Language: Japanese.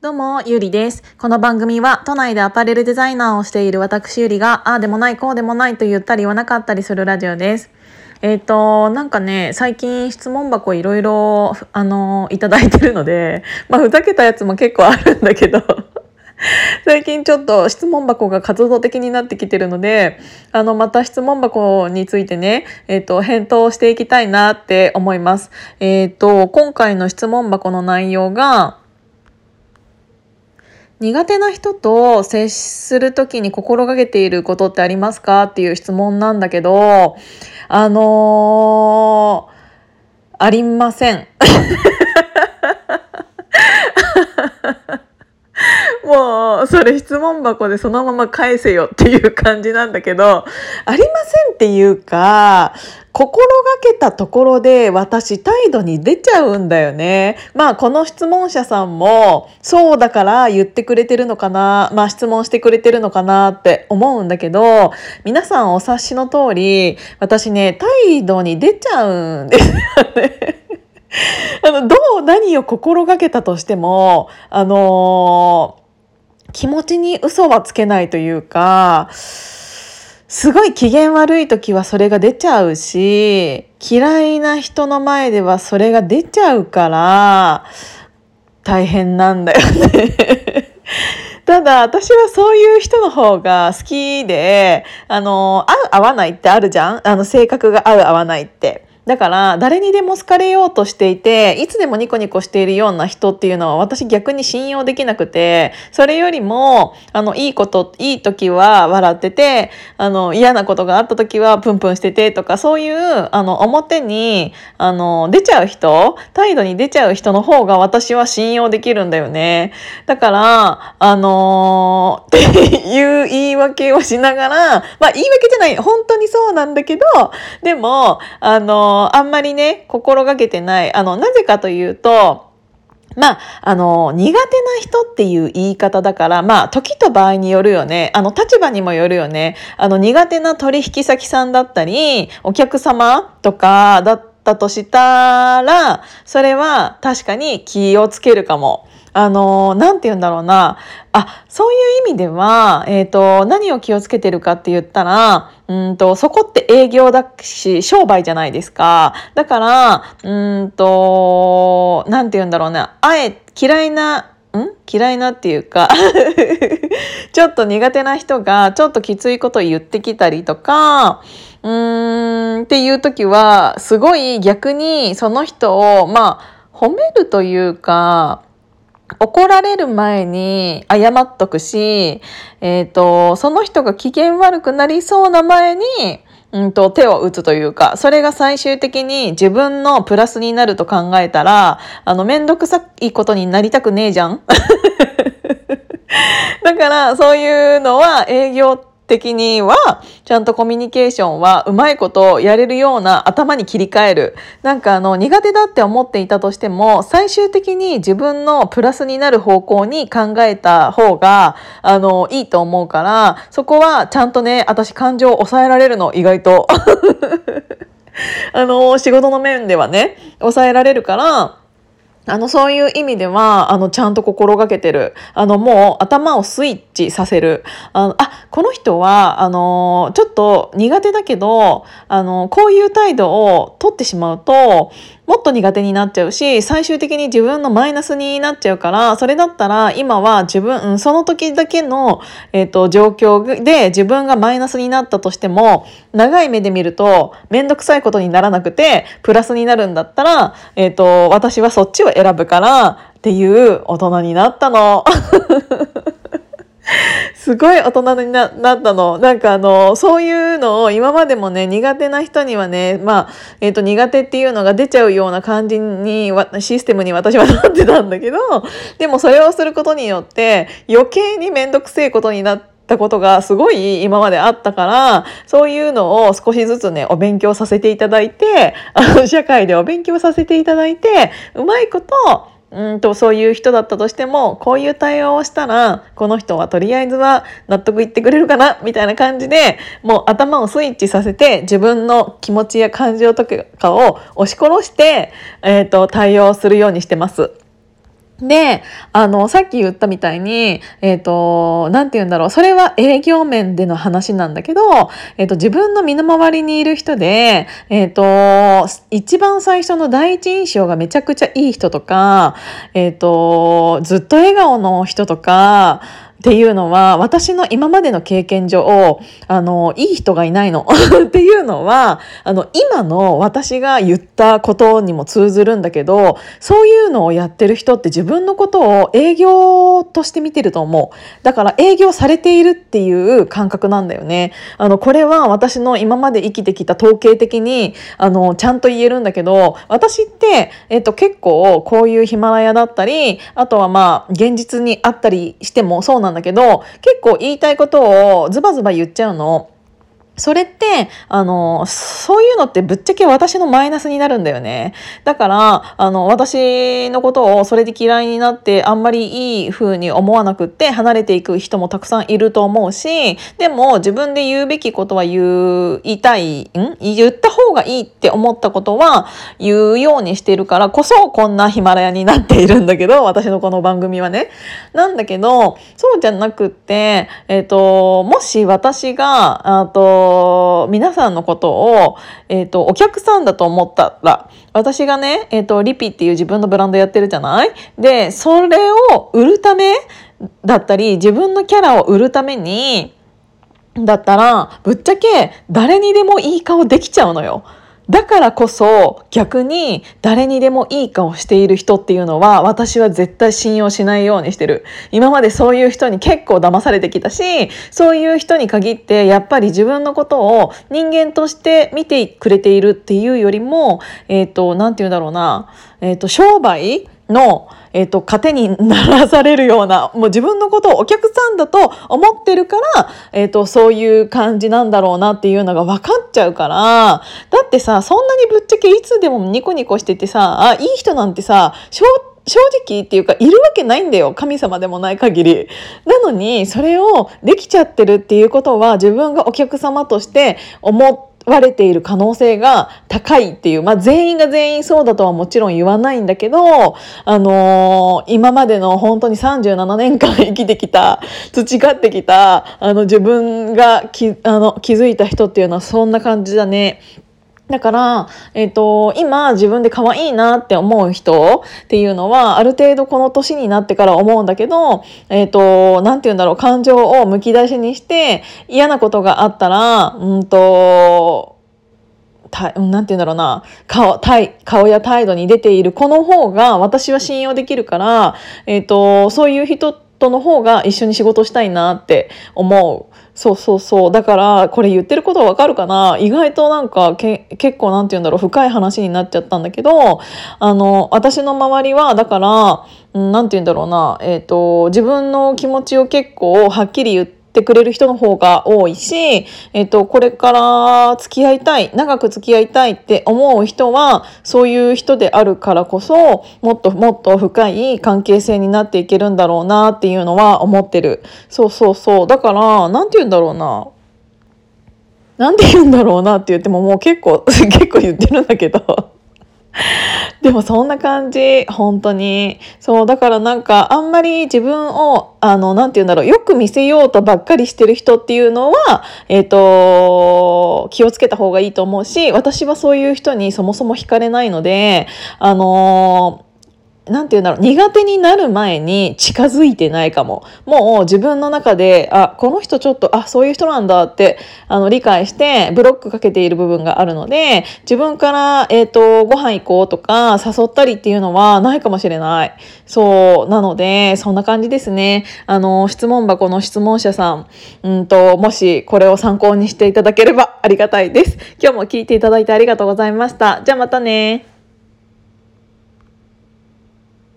どうも、ゆりです。この番組は、都内でアパレルデザイナーをしている私ゆりが、ああでもない、こうでもないと言ったり言わなかったりするラジオです。えっ、ー、と、なんかね、最近質問箱いろいろ、あの、いただいてるので、まあ、ふざけたやつも結構あるんだけど、最近ちょっと質問箱が活動的になってきてるので、あの、また質問箱についてね、えっ、ー、と、返答していきたいなって思います。えっ、ー、と、今回の質問箱の内容が、苦手な人と接するときに心がけていることってありますかっていう質問なんだけど、あのー、ありません。もう、それ質問箱でそのまま返せよっていう感じなんだけど、ありませんっていうか、心がけたところで私態度に出ちゃうんだよね。まあこの質問者さんもそうだから言ってくれてるのかな、まあ質問してくれてるのかなって思うんだけど、皆さんお察しの通り、私ね、態度に出ちゃうんですよね。あの、どう何を心がけたとしても、あのー気持ちに嘘はつけないというか、すごい機嫌悪い時はそれが出ちゃうし、嫌いな人の前ではそれが出ちゃうから、大変なんだよね ただ、私はそういう人の方が好きで、あの、合う合わないってあるじゃん？あの、性格が合う合わないって。だから誰にでも好かれようとしていていつでもニコニコしているような人っていうのは私逆に信用できなくてそれよりもあのいいこといい時は笑っててあの嫌なことがあった時はプンプンしててとかそういうあの表にあの出ちゃう人態度に出ちゃう人の方が私は信用できるんだよね。だからあのー、っていう言い訳をしながらまあ言い訳じゃない本当にそうなんだけどでもあのーあんまりね、心がけてない。あの、なぜかというと、まあ、あの、苦手な人っていう言い方だから、まあ、時と場合によるよね。あの、立場にもよるよね。あの、苦手な取引先さんだったり、お客様とかだったとしたら、それは確かに気をつけるかも。あの、なんて言うんだろうな。あ、そういう意味では、えっ、ー、と、何を気をつけてるかって言ったら、うんと、そこって営業だし、商売じゃないですか。だから、うんと、なんて言うんだろうな。あえ、嫌いな、ん？嫌いなっていうか ちょっと苦手な人がちょっときついこと言ってきたりとか、うーんっていう時は、すごい逆にその人を、まあ、褒めるというか、怒られる前に謝っとくし、えっ、ー、と、その人が機嫌悪くなりそうな前に、うんと、手を打つというか、それが最終的に自分のプラスになると考えたら、あの、めんどくさいことになりたくねえじゃん。だから、そういうのは営業って的には、ちゃんとコミュニケーションはうまいことをやれるような頭に切り替える。なんかあの、苦手だって思っていたとしても、最終的に自分のプラスになる方向に考えた方が、あの、いいと思うから、そこはちゃんとね、私感情を抑えられるの、意外と。あの、仕事の面ではね、抑えられるから、あの、そういう意味では、あの、ちゃんと心がけてる。あの、もう頭をスイッチさせる。あの、あ、この人は、あの、ちょっと苦手だけど、あの、こういう態度をとってしまうと、もっと苦手になっちゃうし、最終的に自分のマイナスになっちゃうから、それだったら今は自分、その時だけの、えっ、ー、と、状況で自分がマイナスになったとしても、長い目で見ると、めんどくさいことにならなくて、プラスになるんだったら、えっ、ー、と、私はそっちを選ぶから、っていう大人になったの。すごい大人になったの。なんかあの、そういうのを今までもね、苦手な人にはね、まあ、えっ、ー、と、苦手っていうのが出ちゃうような感じに、システムに私はなってたんだけど、でもそれをすることによって、余計にめんどくせえことになって、たことがすごい今まであったから、そういうのを少しずつね、お勉強させていただいて、あの、社会でお勉強させていただいて、うまいこと、うんとそういう人だったとしてもこういう対応をしたらこの人はとりあえずは納得いってくれるかなみたいな感じでもう頭をスイッチさせて自分の気持ちや感情とかを押し殺して、えーと、対応するようにしてます。で、あの、さっき言ったみたいに、えっ、ー、と、なんて言うんだろう。それは営業面での話なんだけど、えっ、ー、と、自分の身の回りにいる人で、えっ、ー、と、一番最初の第一印象がめちゃくちゃいい人とか、えっ、と、ずっと笑顔の人とか、っていうのは私の今までの経験上あのいい人がいないの。っていうのはあの今の私が言ったことにも通ずるんだけどそういうのをやってる人って自分のことを営業として見てると思う。だから営業されているっていう感覚なんだよね。あのこれは私の今まで生きてきた統計的にあのちゃんと言えるんだけど私って、えっと、結構こういうヒマラヤだったりあとはまあ現実にあったりしてもそうなんなんだけど結構言いたいことをズバズバ言っちゃうの。それって、あの、そういうのってぶっちゃけ私のマイナスになるんだよね。だから、あの、私のことをそれで嫌いになってあんまりいい風に思わなくって離れていく人もたくさんいると思うし、でも自分で言うべきことは言いたい、ん？言った方がいいって思ったことは言うようにしているからこそこんなヒマラヤになっているんだけど、私のこの番組はね。なんだけど、そうじゃなくって、えっ、ー、と、もし私が、あと、皆さんのことを、えっ、と、お客さんだと思ったら、私がね、えっ、と、リピっていう自分のブランドやってるじゃない？で、それを売るためだったり、自分のキャラを売るために、だったら、ぶっちゃけ誰にでもいい顔できちゃうのよ。だからこそ逆に誰にでもいい顔している人っていうのは私は絶対信用しないようにしてる。今までそういう人に結構騙されてきたし、そういう人に限ってやっぱり自分のことを人間として見てくれているっていうよりも、えっ、ー、と、なんて言うんだろうな、えっ、ー、と、商売の、えっ、ー、と、糧にならされるような、もう自分のことをお客さんだと思ってるから、えっ、ー、と、そういう感じなんだろうなっていうのが分かっちゃうから、だってさ、そんなにぶっちゃけいつでもニコニコしててさ、あ、いい人なんてさ、正直っていうか、いるわけないんだよ。神様でもない限り。なのに、それをできちゃってるっていうことは、自分がお客様として思って、われている可能性が高いっていう、まあ、全員が全員そうだとはもちろん言わないんだけど、あのー、今までの本当に37年間生きてきた、培ってきた、あの自分がきあの気づいた人っていうのはそんな感じだね。だから、えっ、ー、と、今自分で可愛いなって思う人っていうのは、ある程度この年になってから思うんだけど、えっ、ー、と、なんて言うんだろう、感情をむき出しにして、嫌なことがあったら、うんと、たなんて言うんだろうな顔顔や態度に出ている子の方が私は信用できるから、えっ、ー、とそういう人ってとの方が一緒に仕事したいなって思う。そうそうそう。だから、これ言ってることわかるかな意外となんかけ、結構なんて言うんだろう、深い話になっちゃったんだけど、あの、私の周りは、だから、なんて言うんだろうな、えっ、ー、と、自分の気持ちを結構はっきり言って、てくれる人の方が多いし、えっと、これから付き合いたい、長く付き合いたいって思う人は、そういう人であるからこそ、もっともっと深い関係性になっていけるんだろうなっていうのは思ってる。そうそうそう。だから、なんて言うんだろうな。なんて言うんだろうなって言ってももう結構、結構言ってるんだけど。でもそんな感じ本当に。そうだからなんかあんまり自分をあのなんて言うんだろうよく見せようとばっかりしてる人っていうのはえっ、ー、と気をつけた方がいいと思うし私はそういう人にそもそも惹かれないのであのーんて言うんだろう、苦手になる前に近づいてないかも。もう自分の中で、あ、この人ちょっと、あ、そういう人なんだって、あの、理解して、ブロックかけている部分があるので、自分から、えっ、ー、と、ご飯行こうとか、誘ったりっていうのはないかもしれない。そう、なので、そんな感じですね。あの、質問箱の質問者さん、うんと、もしこれを参考にしていただければありがたいです。今日も聞いていただいてありがとうございました。じゃあまたね。